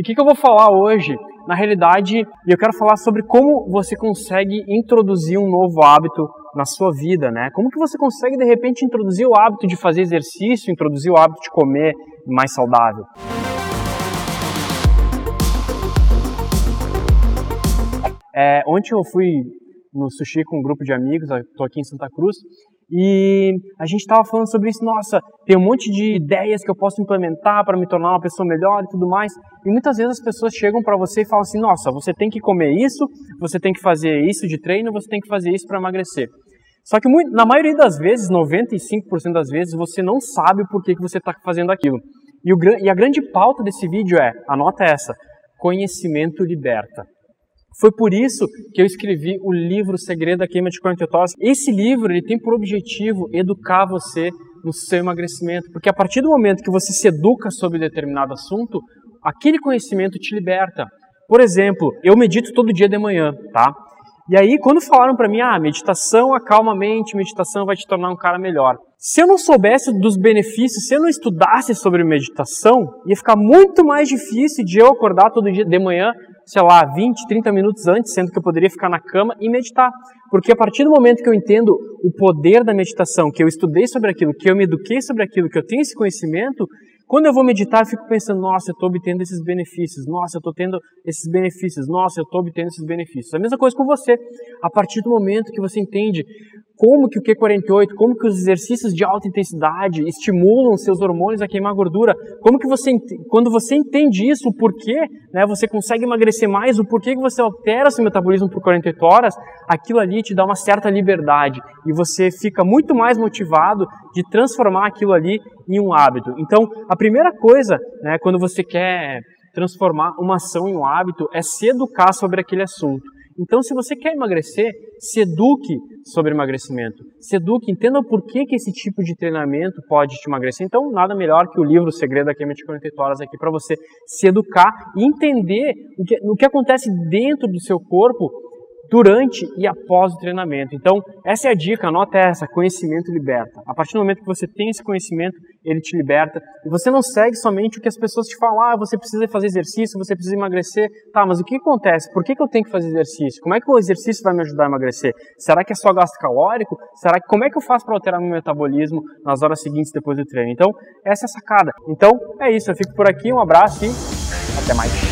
E o que, que eu vou falar hoje? Na realidade, eu quero falar sobre como você consegue introduzir um novo hábito na sua vida, né? Como que você consegue de repente introduzir o hábito de fazer exercício, introduzir o hábito de comer mais saudável? É, ontem eu fui no sushi com um grupo de amigos, estou aqui em Santa Cruz, e a gente estava falando sobre isso, nossa, tem um monte de ideias que eu posso implementar para me tornar uma pessoa melhor e tudo mais. E muitas vezes as pessoas chegam para você e falam assim, nossa, você tem que comer isso, você tem que fazer isso de treino, você tem que fazer isso para emagrecer. Só que na maioria das vezes, 95% das vezes, você não sabe o porquê que você está fazendo aquilo. E, o, e a grande pauta desse vídeo é, anota essa, conhecimento liberta. Foi por isso que eu escrevi o livro Segredo da Queima de 48 Horas. Esse livro ele tem por objetivo educar você no seu emagrecimento, porque a partir do momento que você se educa sobre determinado assunto, aquele conhecimento te liberta. Por exemplo, eu medito todo dia de manhã, tá? E aí, quando falaram para mim, ah, meditação acalma a mente, meditação vai te tornar um cara melhor. Se eu não soubesse dos benefícios, se eu não estudasse sobre meditação, ia ficar muito mais difícil de eu acordar todo dia de manhã sei lá, 20, 30 minutos antes, sendo que eu poderia ficar na cama e meditar. Porque a partir do momento que eu entendo o poder da meditação, que eu estudei sobre aquilo, que eu me eduquei sobre aquilo, que eu tenho esse conhecimento, quando eu vou meditar, eu fico pensando, nossa, eu estou obtendo esses benefícios, nossa, eu estou tendo esses benefícios, nossa, eu estou obtendo esses benefícios. A mesma coisa com você. A partir do momento que você entende como que o Q48, como que os exercícios de alta intensidade estimulam seus hormônios a queimar gordura, como que você, quando você entende isso, o porquê, né, você consegue emagrecer mais, o porquê que você altera seu metabolismo por 48 horas, aquilo ali te dá uma certa liberdade e você fica muito mais motivado de transformar aquilo ali em um hábito. Então, a primeira coisa, né, quando você quer transformar uma ação em um hábito, é se educar sobre aquele assunto. Então, se você quer emagrecer, se eduque sobre emagrecimento. Se eduque, entenda o porquê que esse tipo de treinamento pode te emagrecer. Então, nada melhor que o livro O Segredo da Queima de 48 Horas aqui para você se educar e entender o que, o que acontece dentro do seu corpo durante e após o treinamento. Então, essa é a dica, anota essa, conhecimento liberta. A partir do momento que você tem esse conhecimento, ele te liberta. E você não segue somente o que as pessoas te falam, ah, você precisa fazer exercício, você precisa emagrecer. Tá, mas o que acontece? Por que, que eu tenho que fazer exercício? Como é que o exercício vai me ajudar a emagrecer? Será que é só gasto calórico? Será que, como é que eu faço para alterar meu metabolismo nas horas seguintes depois do treino? Então, essa é a sacada. Então, é isso, eu fico por aqui, um abraço e até mais.